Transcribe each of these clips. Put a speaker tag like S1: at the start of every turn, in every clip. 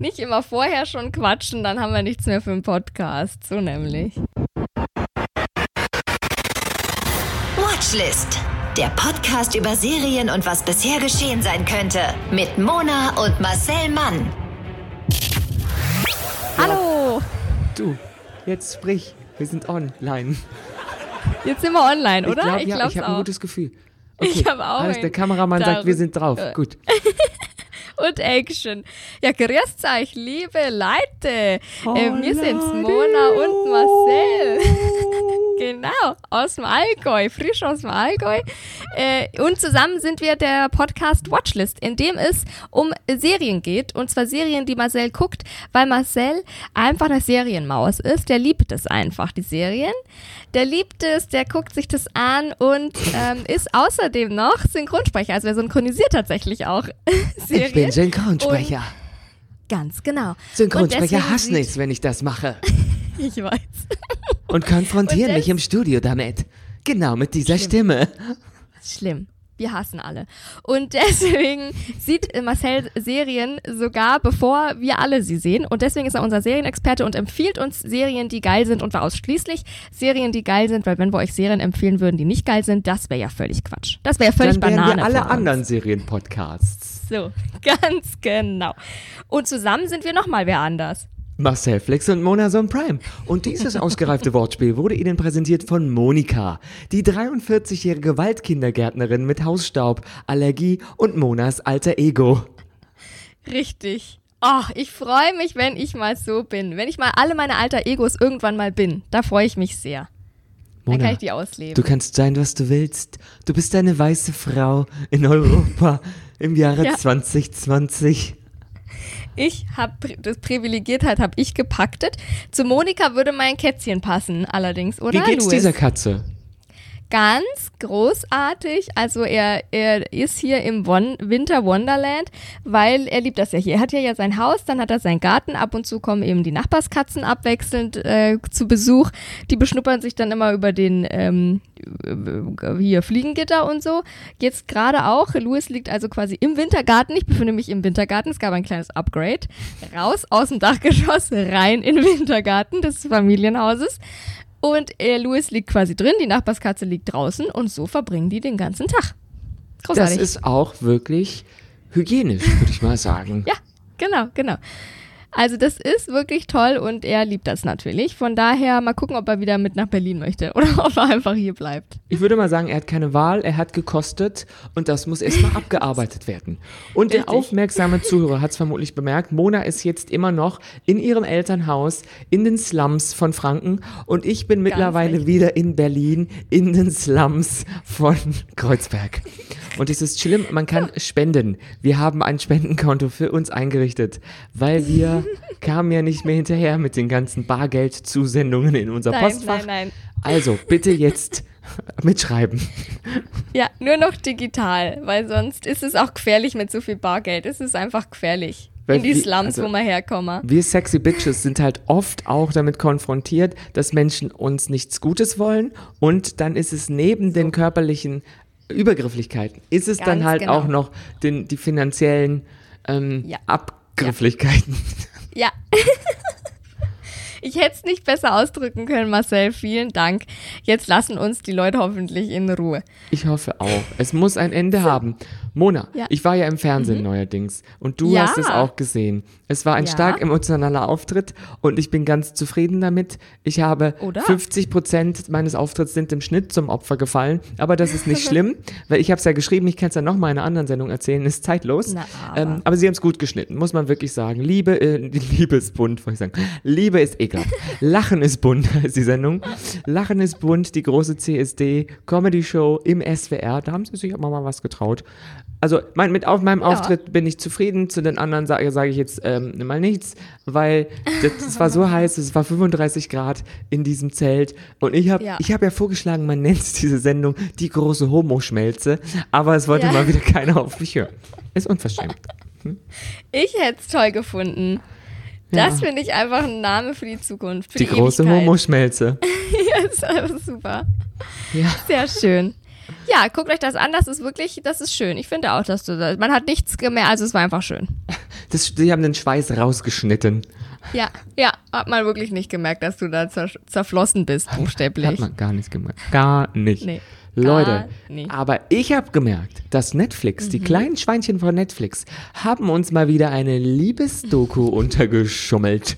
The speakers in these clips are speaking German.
S1: Nicht immer vorher schon quatschen, dann haben wir nichts mehr für einen Podcast. So nämlich.
S2: Watchlist. Der Podcast über Serien und was bisher geschehen sein könnte. Mit Mona und Marcel Mann.
S1: Hallo!
S3: Du, jetzt sprich. Wir sind online.
S1: Jetzt sind wir online, oder?
S3: Ich glaube,
S1: ich
S3: ja, ich habe ein
S1: auch.
S3: gutes Gefühl.
S1: Ich hab auch
S3: Alles, der Kameramann sagt, wir sind drauf. Gut.
S1: und Action. Ja, grüßt euch, liebe Leute. Äh, wir sind's,
S3: Leute.
S1: Mona und Marcel. genau, aus dem Allgäu, frisch aus dem Allgäu. Äh, und zusammen sind wir der Podcast Watchlist, in dem es um Serien geht. Und zwar Serien, die Marcel guckt, weil Marcel einfach eine Serienmaus ist. Der liebt es einfach, die Serien. Der liebt es, der guckt sich das an und ähm, ist außerdem noch Synchronsprecher. Also er synchronisiert tatsächlich auch Serien.
S3: Ich bin Synchronsprecher.
S1: Ganz genau. Und
S3: Synchronsprecher hasst nichts, wenn ich das mache.
S1: Ich weiß.
S3: Und konfrontieren
S1: Und
S3: mich im Studio damit. Genau mit dieser
S1: Schlimm.
S3: Stimme.
S1: Schlimm. Wir hassen alle. Und deswegen sieht Marcel Serien sogar, bevor wir alle sie sehen. Und deswegen ist er unser Serienexperte und empfiehlt uns Serien, die geil sind und zwar ausschließlich Serien, die geil sind, weil wenn wir euch Serien empfehlen würden, die nicht geil sind, das wäre ja völlig Quatsch. Das wäre ja völlig
S3: Dann
S1: Banane.
S3: wir alle anderen Serienpodcasts.
S1: So, ganz genau. Und zusammen sind wir nochmal wer anders.
S3: Marcel Flix und Mona Son Prime. Und dieses ausgereifte Wortspiel wurde Ihnen präsentiert von Monika, die 43-jährige Waldkindergärtnerin mit Hausstaub, Allergie und Monas alter Ego.
S1: Richtig. Oh, ich freue mich, wenn ich mal so bin. Wenn ich mal alle meine alter Egos irgendwann mal bin. Da freue ich mich sehr. Dann
S3: Mona,
S1: kann ich die ausleben.
S3: Du kannst sein, was du willst. Du bist eine weiße Frau in Europa im Jahre
S1: Ja.
S3: 2020.
S1: Ich habe das Privilegiertheit habe ich gepaktet. Zu Monika würde mein Kätzchen passen, allerdings, oder?
S3: Wie geht's
S1: Louis?
S3: dieser Katze?
S1: Ganz großartig. Also er, er ist hier im Won Winter Wonderland, weil er liebt das ja hier. Er hat ja ja sein Haus, dann hat er seinen Garten. Ab und zu kommen eben die Nachbarskatzen abwechselnd äh, zu Besuch. Die beschnuppern sich dann immer über den ähm, äh, hier Fliegengitter und so. Jetzt gerade auch. Louis liegt also quasi im Wintergarten. Ich befinde mich im Wintergarten. Es gab ein kleines Upgrade. Raus aus dem Dachgeschoss, rein in den Wintergarten des Familienhauses. Und äh, Louis liegt quasi drin, die Nachbarskatze liegt draußen und so verbringen die den ganzen Tag.
S3: Das
S1: Großartig.
S3: ist auch wirklich hygienisch, würde ich mal sagen.
S1: ja, genau, genau. Also das ist wirklich toll und er liebt das natürlich. Von daher mal gucken, ob er wieder mit nach Berlin möchte oder ob er einfach hier bleibt.
S3: Ich würde mal sagen, er hat keine Wahl, er hat gekostet und das muss erstmal abgearbeitet werden. Und der aufmerksame Zuhörer hat es vermutlich bemerkt, Mona ist jetzt immer noch in ihrem Elternhaus in den Slums von Franken und ich bin mittlerweile
S1: richtig.
S3: wieder in Berlin in den Slums von Kreuzberg. Und es ist schlimm, man kann spenden. Wir haben ein Spendenkonto für uns eingerichtet, weil wir kamen ja nicht mehr hinterher mit den ganzen Bargeldzusendungen in unser
S1: Nein,
S3: Postfach.
S1: nein, nein.
S3: Also bitte jetzt mitschreiben.
S1: Ja, nur noch digital, weil sonst ist es auch gefährlich mit so viel Bargeld. Es ist einfach gefährlich.
S3: Weil
S1: in die Slums,
S3: also-
S1: wo wir herkommen.
S3: Wir sexy Bitches sind halt oft auch damit konfrontiert, dass Menschen uns nichts Gutes wollen und dann ist es neben den körperlichen Übergrifflichkeiten, ist es dann
S1: Ganz
S3: halt
S1: genau.
S3: auch noch den, die finanziellen ähm,
S1: Ja.
S3: Abgrifflichkeiten.
S1: Ja. Ich hätte es nicht besser ausdrücken können, Marcel. Vielen Dank. Jetzt lassen uns die Leute hoffentlich in Ruhe.
S3: Ich hoffe auch. Es muss ein Ende haben. Mona,
S1: Ja. Mhm.
S3: ich war ja im Fernsehen neuerdings und du
S1: Ja.
S3: hast es auch gesehen. Es war ein
S1: Ja.
S3: stark emotionaler Auftritt und ich bin ganz zufrieden damit. Ich habe
S1: Oder?
S3: 50 Prozent meines Auftritts sind im Schnitt zum Opfer gefallen, aber das ist nicht schlimm, weil ich habe es ja geschrieben, ich kann es ja noch mal in einer anderen Sendung erzählen, ist zeitlos.
S1: Na, aber.
S3: Ähm, aber sie haben es gut geschnitten, muss man wirklich sagen. Liebe, äh, Liebe ist bunt, wollte ich sagen. Liebe ist ekelhaft. Lachen ist bunt, ist die Sendung. Lachen ist bunt, die große CSD, Comedy-Show im SWR. Da haben sie sich auch mal was getraut. Also mein, mit auf meinem Auftritt bin ich zufrieden. Zu den anderen sage sage ich jetzt ähm, mal nichts, weil das, es war so heiß, es war 35 Grad in diesem Zelt. Und ich habe
S1: Ja.
S3: ich hab ja vorgeschlagen, man nennt diese Sendung die große Homoschmelze. Aber es wollte
S1: Ja.
S3: mal wieder keiner auf mich hören. Ist unverschämt.
S1: Ich hätte es toll gefunden.
S3: Ja.
S1: Das finde ich einfach ein Name für die Zukunft. Für
S3: Die,
S1: die,
S3: große. Homoschmelze.
S1: Ja, ist einfach super.
S3: Ja.
S1: Sehr schön. Ja, guckt euch das an, das ist wirklich, das ist schön. Ich finde auch, dass du das, man hat nichts gemerkt, also es war einfach schön.
S3: Das, die haben den Schweiß rausgeschnitten.
S1: Ja, ja, hat man wirklich nicht gemerkt, dass du da zer zerflossen bist, buchstäblich.
S3: Hat man gar nicht gemerkt. Gar nicht.
S1: Nee,
S3: Leute,
S1: nicht.
S3: aber ich habe gemerkt, dass Netflix,
S1: Mhm.
S3: die kleinen Schweinchen von Netflix, haben uns mal wieder eine Liebesdoku untergeschummelt.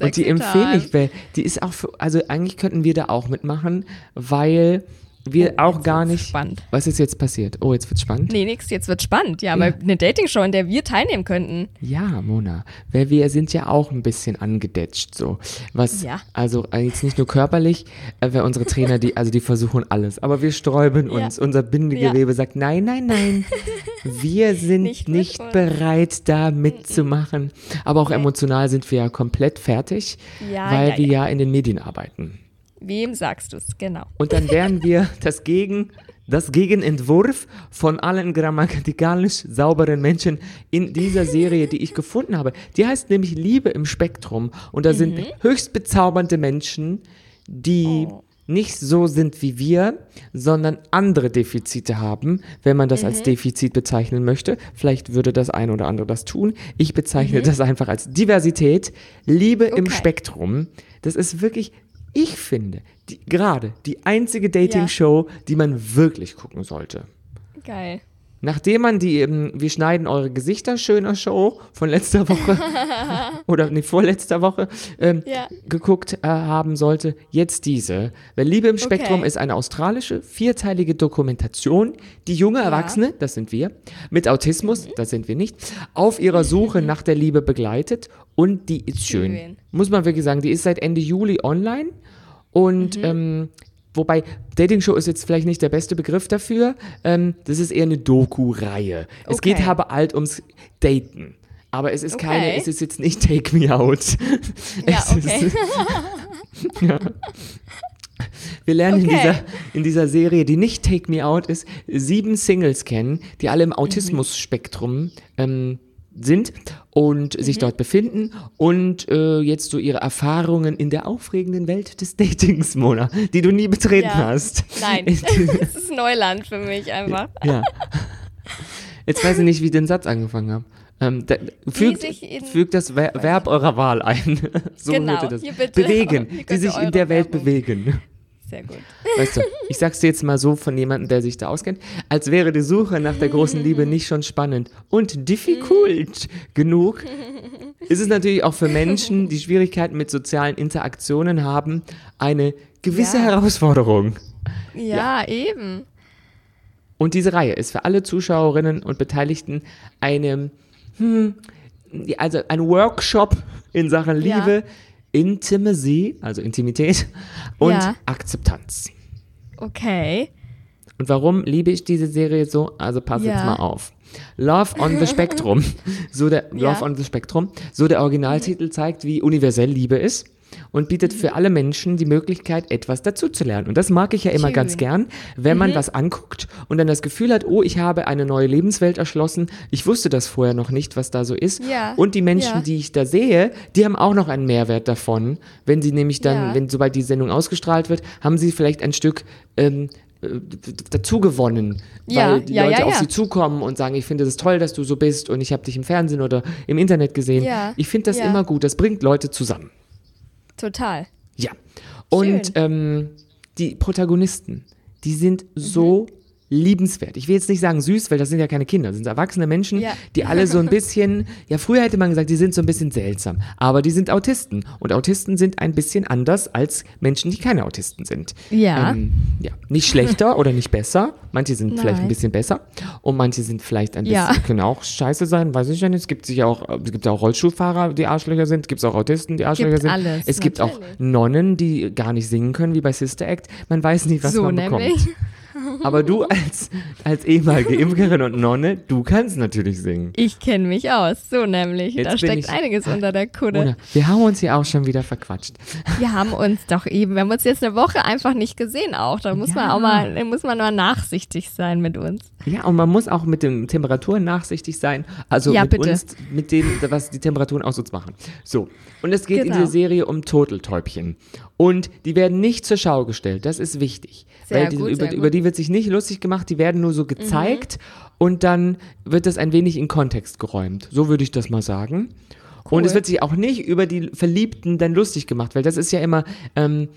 S3: Und die empfehle ich, weil die ist auch für, also eigentlich könnten wir da auch mitmachen, weil wir
S1: Oh,
S3: auch gar nicht.
S1: spannend.
S3: Was ist jetzt passiert? Oh, jetzt wird's spannend.
S1: Nee, nix, jetzt wird spannend. Ja, aber eine Dating-Show, in der wir teilnehmen könnten.
S3: Ja, Mona, weil wir sind ja auch ein bisschen angedetscht so. Was
S1: Ja.
S3: also äh, jetzt nicht nur körperlich, äh, weil unsere Trainer, die also die versuchen alles, aber wir sträuben
S1: Ja.
S3: uns. Unser Bindegewebe sagt nein, nein, nein. Wir sind
S1: Nicht
S3: nicht, bereit da mitzumachen, aber auch emotional sind wir ja komplett fertig,
S1: Ja,
S3: weil
S1: ja,
S3: wir
S1: ja.
S3: ja in den Medien arbeiten.
S1: Wem sagst du's? Genau.
S3: Und dann wären wir das Gegen, das Gegenentwurf von allen grammatikalisch sauberen Menschen in dieser Serie, die ich gefunden habe. Die heißt nämlich Liebe im Spektrum. Und da sind höchst bezaubernde Menschen, die nicht so sind wie wir, sondern andere Defizite haben, wenn man das als Defizit bezeichnen möchte. Vielleicht würde das ein oder andere das tun. Ich bezeichne das einfach als Diversität. Liebe im
S1: Okay.
S3: Spektrum. Das ist wirklich, ich finde, die, gerade die einzige Dating-Show, die man wirklich gucken sollte.
S1: Geil.
S3: Nachdem man die eben, wir schneiden eure Gesichter schöner Show von letzter Woche oder nee, vorletzter Woche ähm,
S1: Ja.
S3: geguckt äh, haben sollte, jetzt diese. Weil Liebe im Spektrum
S1: Okay.
S3: ist eine australische, vierteilige Dokumentation, die junge Erwachsene, das sind wir, mit Autismus, das sind wir nicht, auf ihrer Suche nach der Liebe begleitet und die ist schön.
S1: Schön.
S3: Muss man wirklich sagen, die ist seit Ende Juli online und
S1: Mhm.
S3: ähm, Wobei, Dating-Show ist jetzt vielleicht nicht der beste Begriff dafür. Ähm, das ist eher eine Doku-Reihe. Es
S1: Okay.
S3: geht aber halt ums Daten. Aber es ist keine,
S1: Okay.
S3: es ist jetzt nicht Take Me Out.
S1: Ja,
S3: Es
S1: okay.
S3: Ist, ja. Wir lernen in,
S1: Okay.
S3: dieser, in dieser Serie, die nicht Take Me Out ist, sieben Singles kennen, die alle im
S1: Mhm.
S3: Autismus-Spektrum ähm, sind und
S1: Mhm.
S3: sich dort befinden und äh, jetzt so ihre Erfahrungen in der aufregenden Welt des Datings, Mona, die du nie betreten
S1: Ja.
S3: hast.
S1: Nein, das ist Neuland für mich einfach.
S3: ja. Jetzt weiß ich nicht, wie ich den Satz angefangen habe. Ähm, da, fügt, fügt das Ver Verb eurer Wahl ein. so
S1: Genau,
S3: das. Bewegen, die sich in der Welt
S1: Werbung.
S3: bewegen.
S1: Sehr gut.
S3: Weißt du, ich sag's dir jetzt mal so von jemandem, der sich da auskennt, als wäre die Suche nach der großen Liebe nicht schon spannend und difficult genug, ist es natürlich auch für Menschen, die Schwierigkeiten mit sozialen Interaktionen haben, eine gewisse
S1: Ja.
S3: Herausforderung.
S1: Ja, eben.
S3: Und diese Reihe ist für alle Zuschauerinnen und Beteiligten eine, hm, also ein Workshop in Sachen
S1: Ja.
S3: Intimacy, also Intimität und
S1: Ja.
S3: Akzeptanz.
S1: Okay.
S3: Und warum liebe ich diese Serie so? Also pass
S1: Ja.
S3: jetzt mal auf. Love on the Spectrum, so der
S1: Ja.
S3: Love on the Spectrum, so der Originaltitel zeigt, wie universell Liebe ist und bietet für alle Menschen die Möglichkeit, etwas dazuzulernen. Und das mag ich ja immer
S1: Schön.
S3: ganz gern, wenn
S1: Mhm.
S3: man was anguckt und dann das Gefühl hat, oh, ich habe eine neue Lebenswelt erschlossen. Ich wusste das vorher noch nicht, was da so ist.
S1: Ja.
S3: Und die Menschen,
S1: Ja.
S3: die ich da sehe, die haben auch noch einen Mehrwert davon, wenn sie nämlich dann,
S1: Ja.
S3: wenn sobald die Sendung ausgestrahlt wird, haben sie vielleicht ein Stück ähm, äh, dazu gewonnen,
S1: Ja,
S3: weil die
S1: ja,
S3: Leute
S1: ja,
S3: auf sie zukommen und sagen, ich finde es toll, dass du so bist und ich habe dich im Fernsehen oder im Internet gesehen. Ich finde das immer gut, das bringt Leute zusammen.
S1: Total.
S3: Ja. Und ähm, die Protagonisten, die sind so liebenswert. Ich will jetzt nicht sagen süß, weil das sind ja keine Kinder, das sind erwachsene Menschen,
S1: Ja.
S3: die alle so ein bisschen, ja früher hätte man gesagt, die sind so ein bisschen seltsam, aber die sind Autisten und Autisten sind ein bisschen anders als Menschen, die keine Autisten sind.
S1: Ja.
S3: Ähm, ja. Nicht schlechter oder nicht besser, manche sind vielleicht ein
S1: Nein.
S3: bisschen besser und manche sind vielleicht ein bisschen,
S1: Ja.
S3: können auch scheiße sein, weiß ich ja nicht. Es gibt sicher auch, es gibt auch Rollstuhlfahrer, die Arschlöcher sind, es gibt auch Autisten, die Arschlöcher
S1: Gibt
S3: sind.
S1: alles,
S3: es gibt auch
S1: natürlich.
S3: Nonnen, die gar nicht singen können, wie bei Sister Act. Man weiß nicht, was
S1: so
S3: man
S1: nämlich.
S3: bekommt. Aber du als, als ehemalige Imkerin und Nonne, du kannst natürlich singen.
S1: Ich kenne mich aus. So nämlich.
S3: Jetzt
S1: da steckt einiges unter der.
S3: Oder? Wir haben uns hier auch schon wieder verquatscht.
S1: Wir haben uns doch eben, wir haben uns jetzt eine Woche einfach nicht gesehen auch. Da muss man
S3: Ja.
S1: auch mal, muss man mal nachsichtig sein mit uns.
S3: Ja, und man muss auch mit den Temperaturen nachsichtig sein. Also
S1: Ja,
S3: mit
S1: bitte.
S3: uns, mit dem, was die Temperaturen aus uns machen. So. Und es geht in
S1: Genau.
S3: dieser Serie um Turteltäubchen. Und die werden nicht zur Schau gestellt. Das ist wichtig.
S1: Sehr
S3: weil die,
S1: gut,
S3: über,
S1: sehr
S3: über die wird sich nicht lustig gemacht, die werden nur so gezeigt
S1: Mhm.
S3: und dann wird das ein wenig in Kontext geräumt. So würde ich das mal sagen. Und es wird sich auch nicht über die Verliebten dann lustig gemacht, weil das ist ja immer, ähm,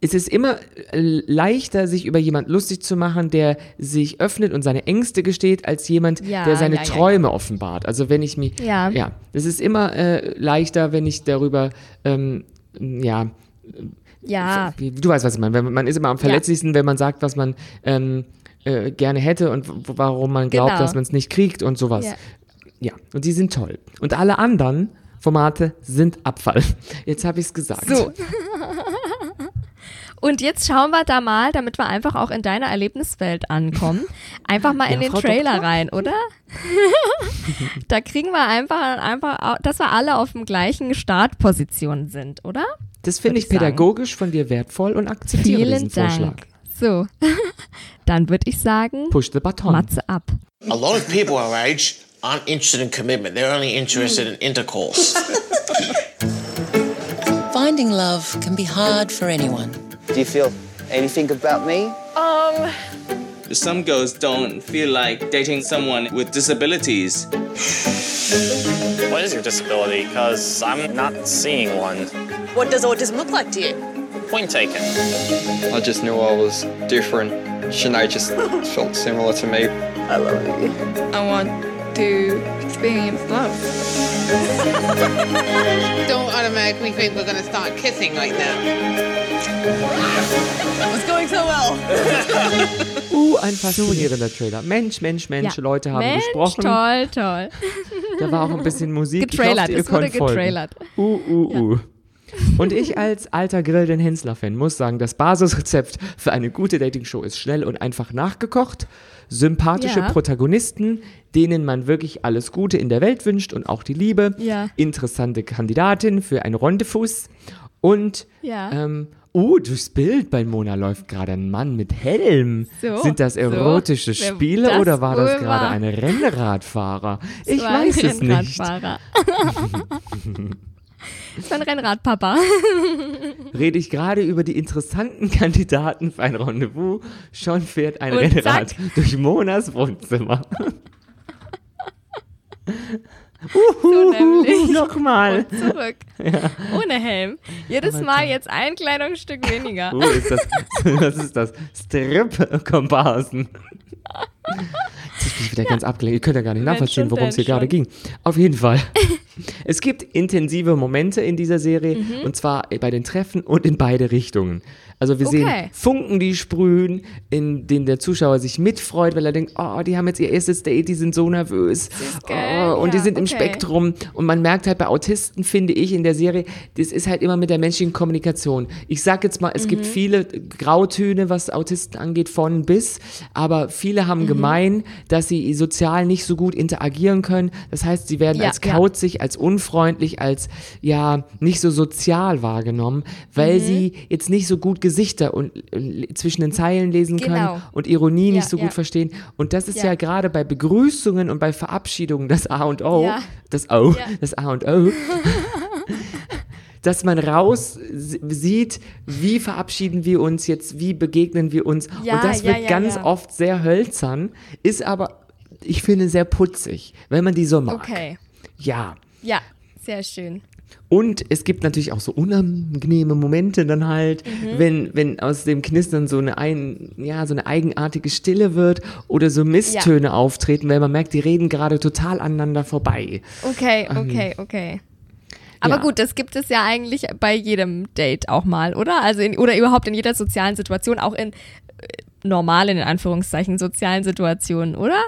S3: es ist immer äh, leichter, sich über jemand lustig zu machen, der sich öffnet und seine Ängste gesteht, als jemand,
S1: Ja,
S3: der seine
S1: ja, ja,
S3: Träume offenbart. Also wenn ich mich,
S1: Ja.
S3: ja, es ist immer äh, leichter, wenn ich darüber, ähm, ja,
S1: Ja,
S3: du weißt, was ich meine. Man- ist immer am verletzlichsten, wenn man sagt, was man ähm, äh, gerne hätte und warum man glaubt,
S1: Genau.
S3: dass man es nicht kriegt und sowas.
S1: Ja.
S3: Ja. und die sind toll. Und alle anderen Formate sind Abfall. Jetzt habe ich es gesagt.
S1: so. Und jetzt schauen wir da mal, damit wir einfach auch in deiner Erlebniswelt ankommen, einfach mal
S3: Ja,
S1: in den
S3: Frau
S1: Trailer
S3: Doktor.
S1: rein, oder? da kriegen wir einfach, einfach, dass wir alle auf dem gleichen Startposition sind, oder?
S3: Das finde ich
S1: ich
S3: pädagogisch von dir wertvoll und akzeptiere
S1: Vielen
S3: diesen Vorschlag.
S1: Dank. So, dann würde ich sagen,
S3: Push the button.
S1: Matze ab.
S4: A lot of people our age aren't interested in commitment. They're only interested in intercourse.
S5: Finding love can be hard for anyone.
S6: Do you feel anything about me? Um.
S7: Some girls don't feel like dating someone with disabilities.
S8: What is your disability? Because I'm not seeing one.
S9: What does autism look like to you?
S8: Point taken.
S10: I just knew I was different. Sinead just felt similar to me.
S9: I love you.
S11: I want to experience love. Don't automatically think we're gonna start kissing right now.
S9: It's going so well.
S3: Uh, ein faszinierender Trailer. Mensch, Mensch, Mensch,
S1: Ja.
S3: Leute haben
S1: Mensch,
S3: gesprochen.
S1: toll, toll.
S3: Da war auch ein bisschen Musik.
S1: Getrailert,
S3: ich hoffe, ihr
S1: es wurde getrailert.
S3: Uh, uh, uh. Und ich als alter Grill den Hensler-Fan muss sagen, das Basisrezept für eine gute Dating-Show ist schnell und einfach nachgekocht. Sympathische
S1: Ja.
S3: Protagonisten, denen man wirklich alles Gute in der Welt wünscht und auch die Liebe.
S1: Ja.
S3: Interessante Kandidatin für ein Rendezvous. Und
S1: Ja.
S3: ähm, Oh, durchs Bild bei Mona läuft gerade ein Mann mit Helm.
S1: So,
S3: Sind das
S1: so.
S3: erotische
S1: Wer
S3: Spiele oder war das gerade ein Rennradfahrer? Ich weiß es nicht.
S1: Das war ein Rennradpapa.
S3: Rede ich gerade über die interessanten Kandidaten für ein Rendezvous, schon fährt ein
S1: Und
S3: Rennrad
S1: zack.
S3: durch Monas Wohnzimmer.
S1: So nämlich.
S3: Nochmal.
S1: Und zurück. Ohne Helm. Jedes Mal jetzt ein Kleidungsstück weniger.
S3: Oh, ist das, was ist das? Strip-Komparsen. Jetzt bin ich wieder ganz abgelenkt. Ihr könnt ja gar nicht nachvollziehen, worum es hier gerade ging. Auf jeden Fall. Es gibt intensive Momente in dieser Serie
S1: Mhm.
S3: und zwar bei den Treffen und in beide Richtungen. Also wir sehen
S1: Okay.
S3: Funken, die sprühen, in denen der Zuschauer sich mitfreut, weil er denkt, oh, die haben jetzt ihr erstes Date, die sind so nervös. Oh, und die
S1: Ja,
S3: sind im
S1: okay.
S3: Spektrum. Und man merkt halt bei Autisten, finde ich, in der Serie, das ist halt immer mit der menschlichen Kommunikation. Ich sag jetzt mal, es
S1: Mhm.
S3: gibt viele Grautöne, was Autisten angeht, von bis, aber viele
S1: Mhm.
S3: haben gemein, dass sie sozial nicht so gut interagieren können. Das heißt, sie werden
S1: Ja,
S3: als
S1: ja.
S3: kauzig, als unfreundlich, als ja nicht so sozial wahrgenommen, weil
S1: Mhm.
S3: sie jetzt nicht so gut Gesichter und äh, zwischen den Zeilen lesen
S1: Genau.
S3: können und Ironie
S1: Ja,
S3: nicht so
S1: ja.
S3: gut verstehen. Und das ist ja,
S1: Ja.
S3: gerade bei Begrüßungen und bei Verabschiedungen das A und O, das O, das A und O, dass man raus sieht, wie verabschieden wir uns jetzt, wie begegnen wir uns.
S1: Ja,
S3: und das
S1: ja,
S3: wird
S1: ja,
S3: ganz oft sehr hölzern, ist aber, ich finde, sehr putzig, wenn man die so mag.
S1: Okay.
S3: Ja.
S1: Ja, sehr schön.
S3: Und es gibt natürlich auch so unangenehme Momente dann halt,
S1: Mhm.
S3: wenn, wenn aus dem Knistern so eine, ein, ja, so eine eigenartige Stille wird oder so Misstöne auftreten, weil man merkt, die reden gerade total aneinander vorbei.
S1: Okay, okay, okay. Aber
S3: ja.
S1: gut, das gibt es ja eigentlich bei jedem Date auch mal, oder? Also in, oder überhaupt in jeder sozialen Situation, auch in äh, normalen, in Anführungszeichen, sozialen Situationen, oder?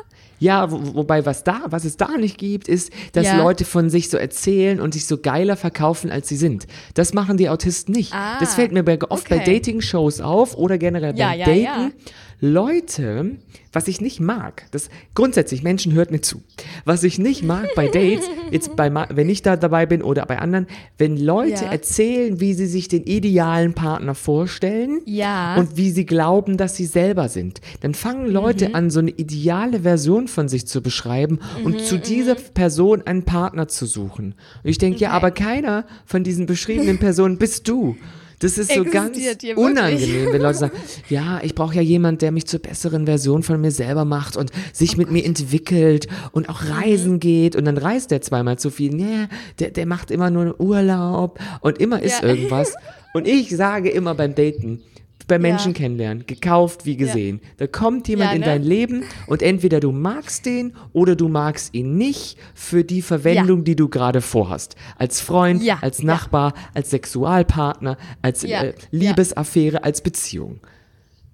S3: Ja, wo, wobei was da, was es da nicht gibt, ist, dass
S1: Ja.
S3: Leute von sich so erzählen und sich so geiler verkaufen, als sie sind. Das machen die Autisten nicht.
S1: Ah,
S3: das fällt mir bei, oft bei
S1: okay.
S3: Dating-Shows auf oder generell
S1: Ja,
S3: beim
S1: ja,
S3: Daten. Leute, was ich nicht mag, das grundsätzlich, Menschen hört mir zu. Was ich nicht mag bei Dates, jetzt bei, wenn ich da dabei bin oder bei anderen, wenn Leute
S1: Ja.
S3: erzählen, wie sie sich den idealen Partner vorstellen
S1: Ja.
S3: und wie sie glauben, dass sie selber sind. Dann fangen Leute
S1: Mhm.
S3: an, so eine ideale Version von sich zu beschreiben und zu dieser Person einen Partner zu suchen. Und ich denke, ja,
S1: Okay.
S3: aber keiner von diesen beschriebenen Personen bist du. Das ist so ganz unangenehm, wenn Leute sagen, ja, ich brauche ja jemand, der mich zur besseren Version von mir selber macht und sich mit mir entwickelt und auch
S1: Mhm.
S3: reisen geht und dann reist der zweimal zu viel. Nee, der, der macht immer nur Urlaub und immer ist
S1: Ja.
S3: irgendwas. Und ich sage immer beim Daten, bei Menschen
S1: Ja.
S3: kennenlernen, gekauft wie gesehen. Da kommt jemand
S1: Ja,
S3: in
S1: ne?
S3: dein Leben und entweder du magst den oder du magst ihn nicht für die Verwendung, die du gerade vorhast. Als Freund,
S1: Ja,
S3: als
S1: ja.
S3: Nachbar, als Sexualpartner, als
S1: Ja,
S3: äh,
S1: ja.
S3: Liebesaffäre, als Beziehung.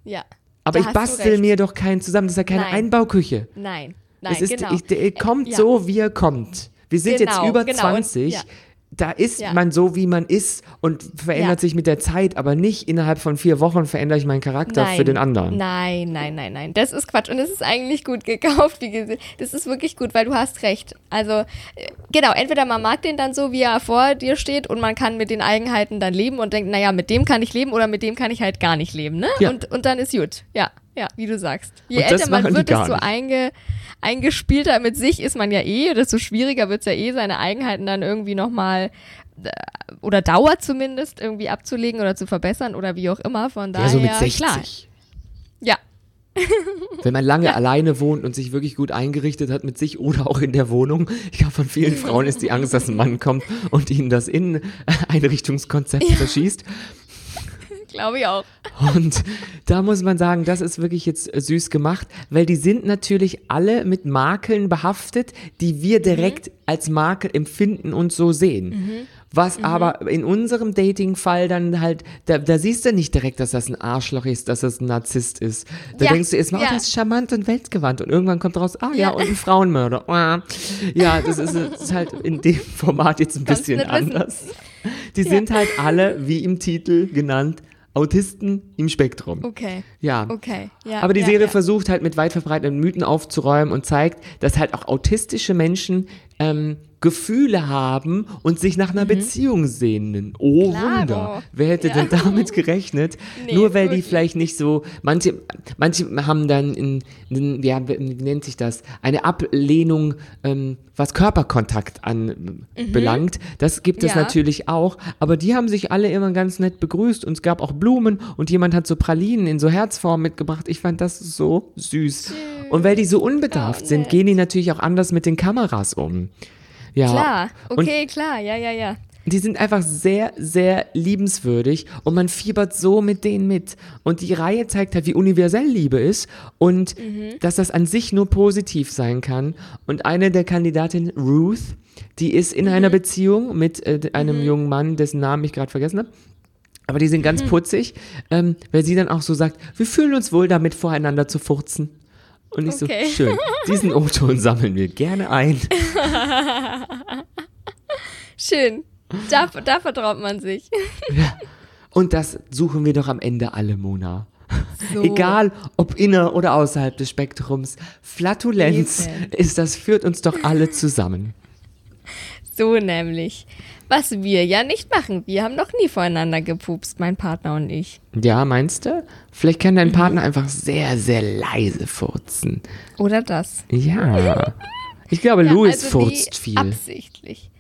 S1: Ja.
S3: Aber ich bastel mir doch keinen zusammen. Das ist ja keine
S1: Nein.
S3: Einbauküche.
S1: Nein, nein,
S3: es ist,
S1: genau.
S3: ich, der kommt
S1: Ja.
S3: so, wie er kommt. Wir sind jetzt
S1: Genau,
S3: über
S1: genau.
S3: 20.
S1: Ja.
S3: Da ist
S1: Ja.
S3: man so, wie man ist und verändert
S1: Ja.
S3: sich mit der Zeit, aber nicht innerhalb von vier Wochen verändere ich meinen Charakter für den anderen.
S1: Nein, nein, nein, nein. Das ist Quatsch. Und es ist eigentlich gut gekauft, wie gesagt. Das ist wirklich gut, weil du hast recht. Also, äh, genau, entweder man mag den dann so, wie er vor dir steht und man kann mit den Eigenheiten dann leben und denkt, naja, mit dem kann ich leben oder mit dem kann ich halt gar nicht leben, ne?
S3: Ja.
S1: Und, und dann ist gut. Ja, ja, wie du sagst. Je älter man wird, desto einge, eingespielter mit sich ist man ja eh, desto schwieriger wird es ja eh, seine Eigenheiten dann irgendwie nochmal oder dauert zumindest irgendwie abzulegen oder zu verbessern oder wie auch immer. Von daher,
S3: Ja, so mit 60.
S1: klar. Ja,
S3: Wenn man lange alleine wohnt und sich wirklich gut eingerichtet hat mit sich oder auch in der Wohnung. Ich glaube, von vielen Frauen ist die Angst, dass ein Mann kommt und ihnen das Inneneinrichtungskonzept zerschießt.
S1: Glaube ich auch.
S3: Und da muss man sagen, das ist wirklich jetzt süß gemacht, weil die sind natürlich alle mit Makeln behaftet, die wir direkt als Makel empfinden und so sehen. Was aber in unserem Dating-Fall dann halt, da, da siehst du nicht direkt, dass das ein Arschloch ist, dass das ein Narzisst ist. Da
S1: Ja,
S3: denkst du erstmal,
S1: ja.
S3: oh, das ist charmant und weltgewandt. Und irgendwann kommt raus, ah ja,
S1: Ja.
S3: und ein Frauenmörder. Ja, das ist, das ist halt in dem Format jetzt ein
S1: Kannst
S3: bisschen
S1: nicht wissen.
S3: anders. Die sind halt alle, wie im Titel genannt, Autisten im Spektrum.
S1: Okay.
S3: Ja.
S1: Okay. Ja,
S3: Aber die
S1: ja,
S3: Serie
S1: ja.
S3: versucht halt mit weit verbreiteten Mythen aufzuräumen und zeigt, dass halt auch autistische Menschen ähm, Gefühle haben und sich nach einer Beziehung sehnen. Oh
S1: Mhm. Klaro.
S3: Wunder. Wer hätte
S1: Ja.
S3: denn damit gerechnet?
S1: Nee,
S3: Nur weil die vielleicht nicht so, manche, manche haben dann in, in ja, wie nennt sich das? Eine Ablehnung, ähm, was Körperkontakt anbelangt. Das gibt es
S1: Mhm. Ja.
S3: natürlich auch. Aber die haben sich alle immer ganz nett begrüßt und es gab auch Blumen und jemand hat so Pralinen in so Herzform mitgebracht. Ich fand das so süß. Und weil die so unbedarft
S1: Oh,
S3: sind,
S1: nett.
S3: gehen die natürlich auch anders mit den Kameras um. Ja.
S1: Klar,
S3: Und
S1: okay, klar, ja, ja, ja.
S3: die sind einfach sehr, sehr liebenswürdig und man fiebert so mit denen mit. Und die Reihe zeigt halt, wie universell Liebe ist und dass das an sich nur positiv sein kann. Und eine der Kandidatinnen, Ruth, die ist in einer Beziehung mit äh, einem jungen Mann, dessen Namen ich gerade vergessen habe. Aber die sind ganz putzig, ähm, weil sie dann auch so sagt, wir fühlen uns wohl damit, voreinander zu furzen. Und ich
S1: Okay.
S3: so, schön, diesen O-Ton sammeln wir gerne ein.
S1: Schön. Da, da vertraut man sich.
S3: Und das suchen wir doch am Ende alle, Mona.
S1: So.
S3: Egal, ob inner oder außerhalb des Spektrums, Flatulenz ist, das führt uns doch alle zusammen.
S1: So nämlich. Was wir ja nicht machen. Wir haben noch nie voreinander gepupst, mein Partner und ich.
S3: Ja, meinst du? Vielleicht kann
S1: Mhm.
S3: dein Partner einfach sehr, sehr leise furzen.
S1: Oder das.
S3: Ja. Ich glaube,
S1: Ja,
S3: Louis
S1: also
S3: furzt viel.
S1: Absichtlich.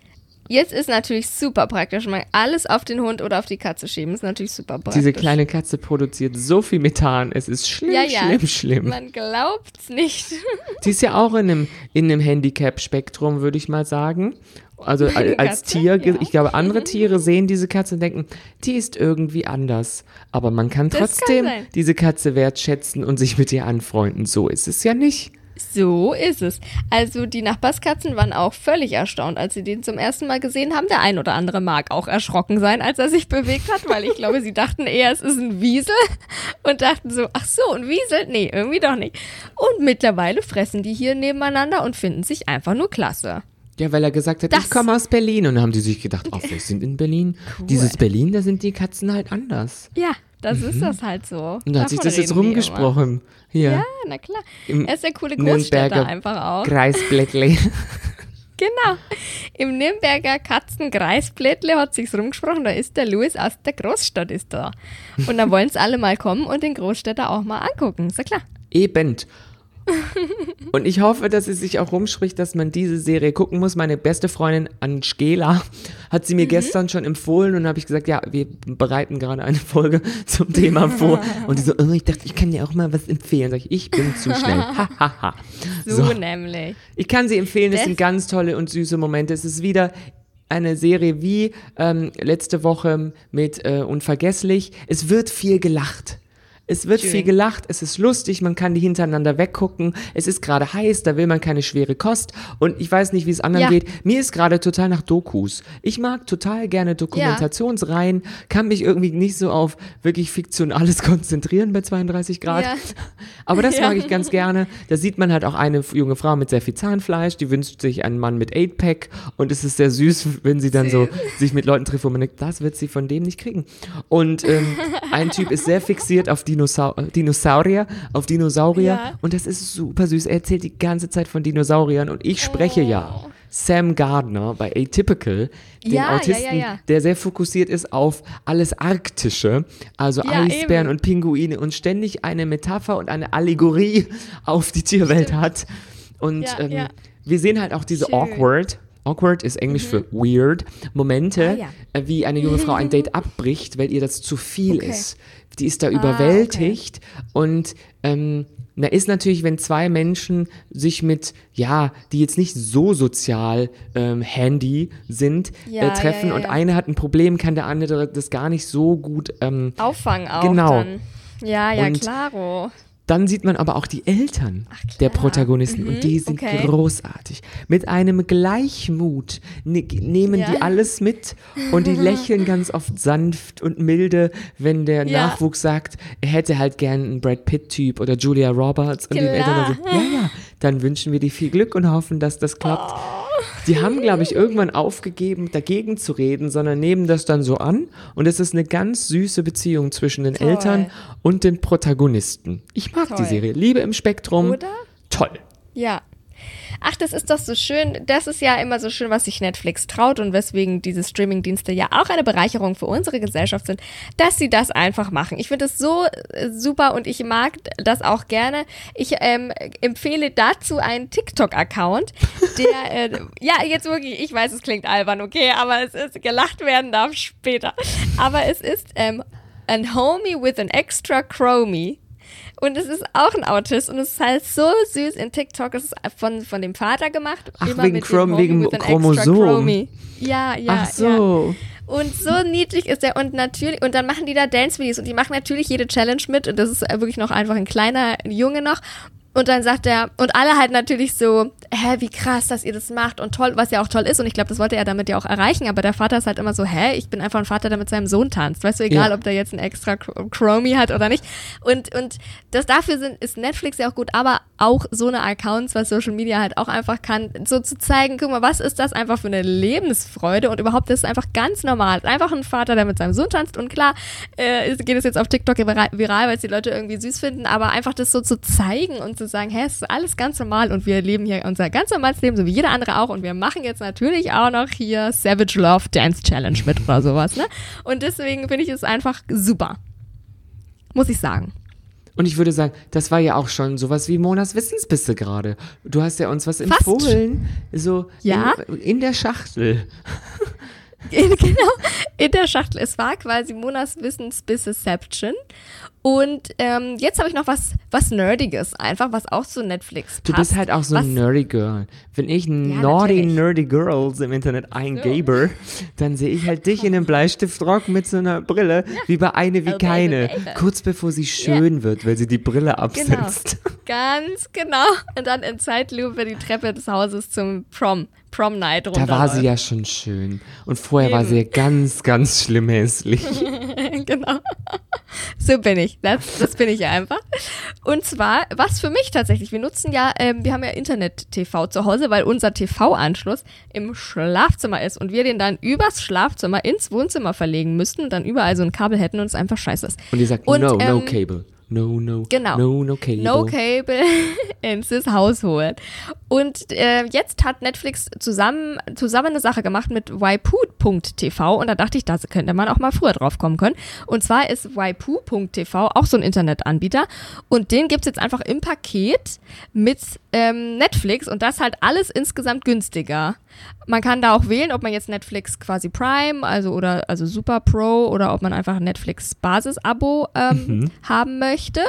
S1: Jetzt ist natürlich super praktisch. Man alles auf den Hund oder auf die Katze schieben. Ist natürlich super praktisch.
S3: Diese kleine Katze produziert so viel Methan. Es ist schlimm,
S1: ja, ja.
S3: schlimm, schlimm.
S1: Man glaubt's nicht.
S3: Die ist ja auch in einem, in einem Handicap-Spektrum, würde ich mal sagen. Also als
S1: Katze,
S3: Tier,
S1: ja.
S3: ich glaube, andere Tiere sehen diese Katze und denken, die ist irgendwie anders. Aber man kann
S1: kann
S3: trotzdem
S1: sein.
S3: diese Katze wertschätzen und sich mit ihr anfreunden. So ist es ja nicht.
S1: So ist es. Also die Nachbarskatzen waren auch völlig erstaunt, als sie den zum ersten Mal gesehen haben. Der ein oder andere mag auch erschrocken sein, als er sich bewegt hat, weil ich glaube, sie dachten eher, es ist ein Wiesel und dachten so, ach so, ein Wiesel? Nee, irgendwie doch nicht. Und mittlerweile fressen die hier nebeneinander und finden sich einfach nur klasse.
S3: Ja, weil er gesagt hat,
S1: Das-
S3: ich komme aus Berlin. Und dann haben die sich gedacht, ach, wir sind in Berlin. Dieses Berlin, da sind die Katzen halt anders.
S1: Ja, das ist das halt so.
S3: Und da hat sich das jetzt rumgesprochen. Hier.
S1: Ja, na klar.
S3: Im
S1: er ist der coole Großstädter
S3: Nürnberger
S1: einfach auch.
S3: Kreisblättle.
S1: Genau. Im Nürnberger Katzenkreisblättle hat sich's rumgesprochen, da ist der Louis aus der Großstadt ist da. Und dann wollen's alle mal kommen und den Großstädter auch mal angucken, ist ja klar.
S3: Eben. Und ich hoffe, dass es sich auch rumspricht, dass man diese Serie gucken muss. Meine beste Freundin Angela hat sie mir gestern schon empfohlen und habe ich gesagt, ja, wir bereiten gerade eine Folge zum Thema vor. Und die so, oh, ich dachte, ich kann dir auch mal was empfehlen. Sag ich, ich bin zu schnell. Ha.
S1: So, nämlich.
S3: Ich kann sie empfehlen, es
S1: Das-
S3: sind ganz tolle und süße Momente. Es ist wieder eine Serie wie ähm, letzte Woche mit äh, Unvergesslich. Es wird viel gelacht. Es wird
S1: Schön.
S3: viel gelacht, es ist lustig, man kann die hintereinander weggucken. Es ist gerade heiß, da will man keine schwere Kost. Und ich weiß nicht, wie es anderen
S1: Ja.
S3: geht. Mir ist gerade total nach Dokus. Ich mag total gerne Dokumentationsreihen, kann mich irgendwie nicht so auf wirklich Fiktionales konzentrieren bei 32 Grad.
S1: Ja.
S3: Aber das
S1: Ja.
S3: mag ich ganz gerne. Da sieht man halt auch eine junge Frau mit sehr viel Zahnfleisch, die wünscht sich einen Mann mit 8-Pack und es ist sehr süß, wenn sie dann so sich mit Leuten trifft, wo man denkt, das wird sie von dem nicht kriegen. Und ähm, ein Typ ist sehr fixiert auf Dinosau äh, Dinosaurier, auf Dinosaurier
S1: Ja.
S3: und das ist super süß. Er erzählt die ganze Zeit von Dinosauriern und ich spreche ja. Sam Gardner bei Atypical, den
S1: Ja, ja, ja,
S3: Autisten,
S1: ja.
S3: der sehr fokussiert ist auf alles Arktische, also Eisbären
S1: eben.
S3: und Pinguine und ständig eine Metapher und eine Allegorie auf die Tierwelt hat. Und ähm, wir sehen halt auch diese
S1: Schön.
S3: Awkward, awkward ist Englisch für weird, Momente,
S1: Ah, ja.
S3: äh, wie eine junge Frau ein Date abbricht, weil ihr das zu viel
S1: Okay. Ah,
S3: ist. Die ist da überwältigt und ähm, na ist natürlich, wenn zwei Menschen sich mit, ja, die jetzt nicht so sozial ähm, handy sind,
S1: Ja,
S3: äh, treffen
S1: ja, ja,
S3: und eine hat ein Problem, kann der andere das gar nicht so gut ähm,
S1: Auffangen auch
S3: Genau.
S1: dann. Ja, ja,
S3: Und-
S1: klaro.
S3: Dann sieht man aber auch die Eltern der Protagonisten und die sind
S1: Mhm, okay.
S3: großartig. Mit einem Gleichmut ne nehmen
S1: Ja.
S3: die alles mit und die lächeln ganz oft sanft und milde, wenn der
S1: Ja.
S3: Nachwuchs sagt, er hätte halt gern einen Brad Pitt-Typ oder Julia Roberts und die
S1: Klar.
S3: Eltern dann so, ja, ja, dann wünschen wir dir viel Glück und hoffen, dass das klappt. Die haben, glaube ich, irgendwann aufgegeben, dagegen zu reden, sondern nehmen das dann so an. Und es ist eine ganz süße Beziehung zwischen den
S1: Toll.
S3: Eltern und den Protagonisten. Ich mag die
S1: Toll.
S3: Serie. Liebe im Spektrum.
S1: Oder?
S3: Toll.
S1: Ja. Ach, das ist doch so schön. Das ist ja immer so schön, was sich Netflix traut und weswegen diese Streamingdienste ja auch eine Bereicherung für unsere Gesellschaft sind, dass sie das einfach machen. Ich finde es so äh, super und ich mag das auch gerne. Ich ähm, empfehle dazu einen TikTok-Account, der, äh, ja, jetzt wirklich, ich weiß, es klingt albern, okay, aber es ist, gelacht werden darf später. Aber es ist ähm, an Homie with an extra Chromie. Und es ist auch ein Autist und es ist halt so süß in TikTok. Es ist von, von dem Vater gemacht.
S3: Ach,
S1: immer
S3: wegen
S1: mit dem
S3: Chrom- wegen Chromosom.
S1: Ja, ja.
S3: Ach so.
S1: Ja. Und so niedlich ist er und natürlich, und dann machen die da Dance-Videos und die machen natürlich jede Challenge mit und das ist wirklich noch einfach ein kleiner Junge noch. Und dann sagt er, und alle halt natürlich so, hä, wie krass, dass ihr das macht und toll, was ja auch toll ist. Und ich glaube, das wollte er damit ja auch erreichen. Aber der Vater ist halt immer so, hä, ich bin einfach ein Vater, der mit seinem Sohn tanzt. Weißt du, egal,
S3: Ja.
S1: ob der jetzt ein extra Chr- Chromie hat oder nicht. Und, und das dafür sind, ist Netflix ja auch gut, aber auch so eine Accounts, was Social Media halt auch einfach kann, so zu zeigen, guck mal, was ist das einfach für eine Lebensfreude und überhaupt, das ist einfach ganz normal. Einfach ein Vater, der mit seinem Sohn tanzt und klar, äh, geht es jetzt auf TikTok viral, weil es die Leute irgendwie süß finden, aber einfach das so zu zeigen und zu sagen, hä, es ist alles ganz normal und wir leben hier unser ganz normales Leben, so wie jeder andere auch und wir machen jetzt natürlich auch noch hier Savage Love Dance Challenge mit oder sowas, ne? Und deswegen finde ich es einfach super. Muss ich sagen.
S3: Und ich würde sagen, das war ja auch schon sowas wie Monas Wissensbisse gerade. Du hast ja uns was
S1: Fast.
S3: empfohlen. So
S1: Ja.
S3: in, in der Schachtel.
S1: In, genau, in der Schachtel. Es war quasi Monas Wissensbisseception. Und ähm, jetzt habe ich noch was, was Nerdiges, einfach, was auch zu Netflix passt.
S3: Du bist halt auch so
S1: was,
S3: ein nerdy Girl. Wenn ich
S1: Ja,
S3: naughty,
S1: natürlich.
S3: nerdy Girls im Internet eingebe, dann sehe ich halt dich in einem Bleistiftrock mit so einer Brille, wie bei eine wie
S1: Oh,
S3: keine.
S1: baby.
S3: Kurz bevor sie schön wird, weil sie die Brille absetzt.
S1: Ganz genau. Und dann in Zeitlupe die Treppe des Hauses zum Prom, Prom Night runter.
S3: Da war sie ja schon schön. Und vorher war sie ja ganz, ganz schlimm hässlich.
S1: genau. So bin ich. Das, das bin ich ja einfach. Und zwar, was für mich tatsächlich, wir nutzen ja, ähm, wir haben ja Internet-TV zu Hause, weil unser TV-Anschluss im Schlafzimmer ist und wir den dann übers Schlafzimmer ins Wohnzimmer verlegen müssten und dann überall so ein Kabel hätten und es einfach scheiße ist.
S3: Und die sagt,
S1: Und,
S3: no, no
S1: ähm,
S3: cable. No, no,
S1: Genau.
S3: no, no cable.
S1: No Cable ins das Haus holen. Und äh, jetzt hat Netflix zusammen, zusammen eine Sache gemacht mit waipu.tv und da dachte ich, da könnte man auch mal früher drauf kommen können. Und zwar ist waipu.tv auch so ein Internetanbieter und den gibt's jetzt einfach im Paket mit ähm, Netflix und das halt alles insgesamt günstiger. Man kann da auch wählen, ob man jetzt Netflix quasi Prime, also oder also Super Pro oder ob man einfach ein Netflix Basis-Abo ähm,
S3: Mhm.
S1: haben möchte.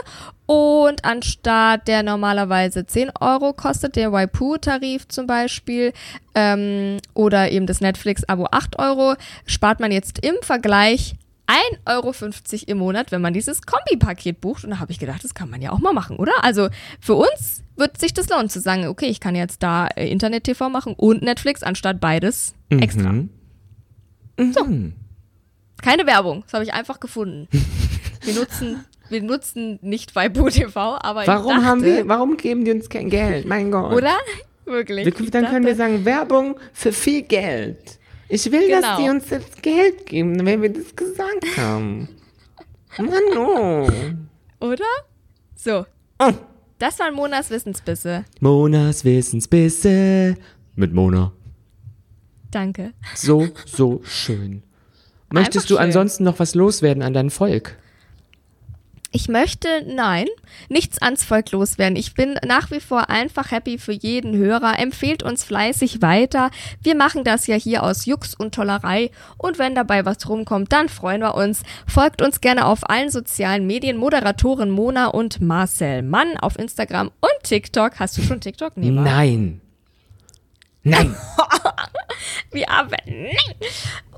S1: Und anstatt der normalerweise 10 Euro kostet, der Waipu-Tarif zum Beispiel, ähm, oder eben das Netflix-Abo 8 Euro, spart man jetzt im Vergleich 1,50 Euro im Monat, wenn man dieses Kombi-Paket bucht. Und da habe ich gedacht, das kann man ja auch mal machen, oder? Also für uns wird sich das lohnen zu sagen, okay, ich kann jetzt da äh, Internet-TV machen und Netflix anstatt beides extra.
S3: Mhm. Mhm.
S1: Keine Werbung, das habe ich einfach gefunden. Wir nutzen, wir nutzen nicht Waipu TV, aber
S3: Warum
S1: ich dachte,
S3: haben wir, warum geben die uns kein Geld? Mein Gott.
S1: Oder? Wirklich.
S3: Wir, dann können wir
S1: dachte-
S3: sagen, Werbung für viel Geld. Ich will, dass
S1: Genau.
S3: die uns jetzt Geld geben, wenn wir das gesagt haben. Mann, oh.
S1: Oder? So.
S3: Oh.
S1: Das waren Monas Wissensbisse.
S3: Monas Wissensbisse mit Mona.
S1: Danke.
S3: So, so schön. Möchtest
S1: Einfach
S3: du
S1: schön.
S3: ansonsten noch was loswerden an dein Volk?
S1: Ich möchte, nein, nichts ans Volk loswerden. Ich bin nach wie vor einfach happy für jeden Hörer. Empfehlt uns fleißig weiter. Wir machen das ja hier aus Jux und Tollerei. Und wenn dabei was rumkommt, dann freuen wir uns. Folgt uns gerne auf allen sozialen Medien. Moderatoren Mona und Marcel Mann auf Instagram und TikTok. Hast du schon TikTok? Nee?
S3: Nein. Nein.
S1: Wie aber nein.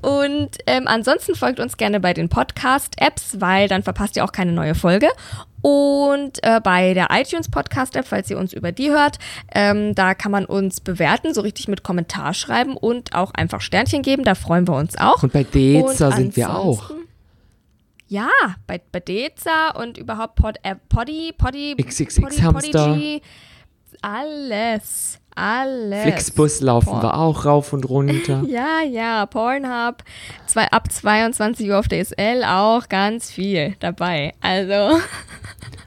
S1: Und ähm, ansonsten folgt uns gerne bei den Podcast-Apps, weil dann verpasst ihr auch keine neue Folge. Und äh, bei der iTunes Podcast-App, falls ihr uns über die hört, ähm, da kann man uns bewerten, so richtig mit Kommentar schreiben und auch einfach Sternchen geben. Da freuen wir uns auch.
S3: Und bei Deza
S1: Und
S3: sind wir auch.
S1: Ja, bei, bei Deza und überhaupt Pod, äh, Poddy, Poddy,
S3: XXX
S1: Poddy,
S3: Hamster.
S1: Podigy, alles, alles.
S3: Flixbus laufen
S1: Boah.
S3: wir auch rauf und runter.
S1: Ja, ja, Pornhub. Zwei, ab 22 Uhr auf DSL auch ganz viel dabei. Also,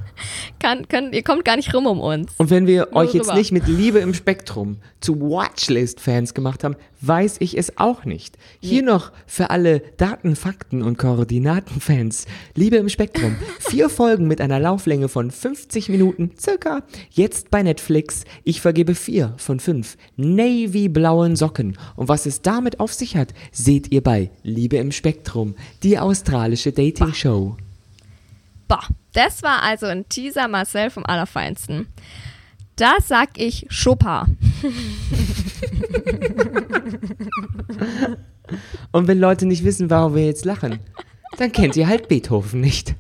S1: kann, können, ihr kommt gar nicht rum um uns.
S3: Und wenn wir
S1: Nur
S3: euch jetzt
S1: rüber.
S3: nicht mit Liebe im Spektrum zu Watchlist-Fans gemacht haben, weiß ich es auch nicht. Hier noch für alle Daten, Fakten und Koordinaten-Fans. Liebe im Spektrum. Vier Folgen mit einer Lauflänge von 50 Minuten circa. Jetzt bei Netflix. Ich vergebe vier von fünf navy-blauen Socken. Und was es damit auf sich hat, seht ihr bei Liebe im Spektrum. Die australische Dating-Show.
S1: Boah, das war also ein Teaser Marcel vom Allerfeinsten. Da sag ich Chopin.
S3: Und wenn Leute nicht wissen, warum wir jetzt lachen, dann kennt ihr halt Beethoven nicht.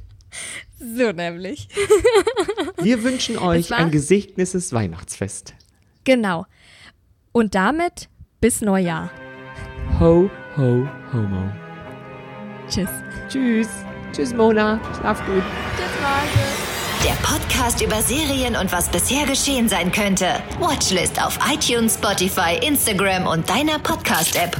S1: So nämlich.
S3: Wir wünschen euch ein gesegnetes Weihnachtsfest.
S1: Genau. Und damit bis Neujahr.
S3: Ho, ho, homo.
S1: Tschüss.
S3: Tschüss. Tschüss, Mona. Schlaf gut.
S1: Tschüss, Marcel.
S2: Der Podcast über Serien und was bisher geschehen sein könnte. Watchlist auf iTunes, Spotify, Instagram und deiner Podcast-App.